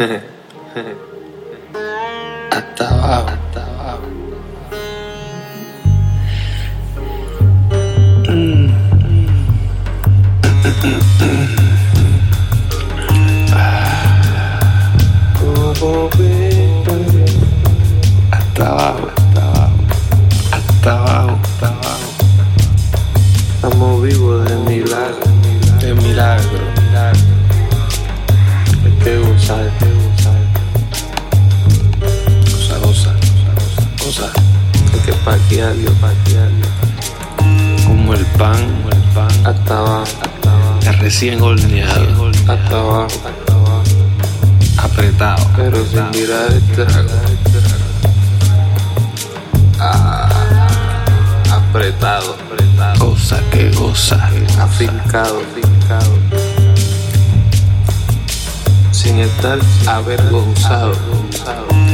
hasta abajo, hasta abajo. Hasta abajo, hasta abajo, hasta abajo, hasta abajo. Cosa, cosa. Hay que paquearlo, paquearlo. Como el pan, como el pan. Hasta abajo, hasta abajo. Recién horneado, Hasta abajo, hasta abajo. apretado. Pero sin apretado. mirar el trago. Ah, apretado, apretado. Cosa que goza. Afincado, afincado. Sin estar avergonzado. Machucala,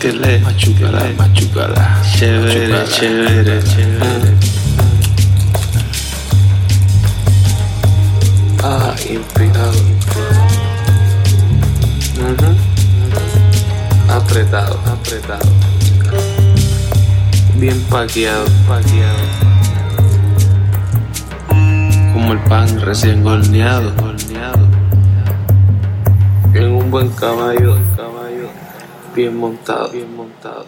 chiquele, machucala, machucala. Chévere, Machucala. chévere, chévere. Ah, inspirado. Ujú. Apretado, apretado. Bien paqueado, paqueado. Como el pan recién horneado. En un buen caballo. Bien montado, bien montado.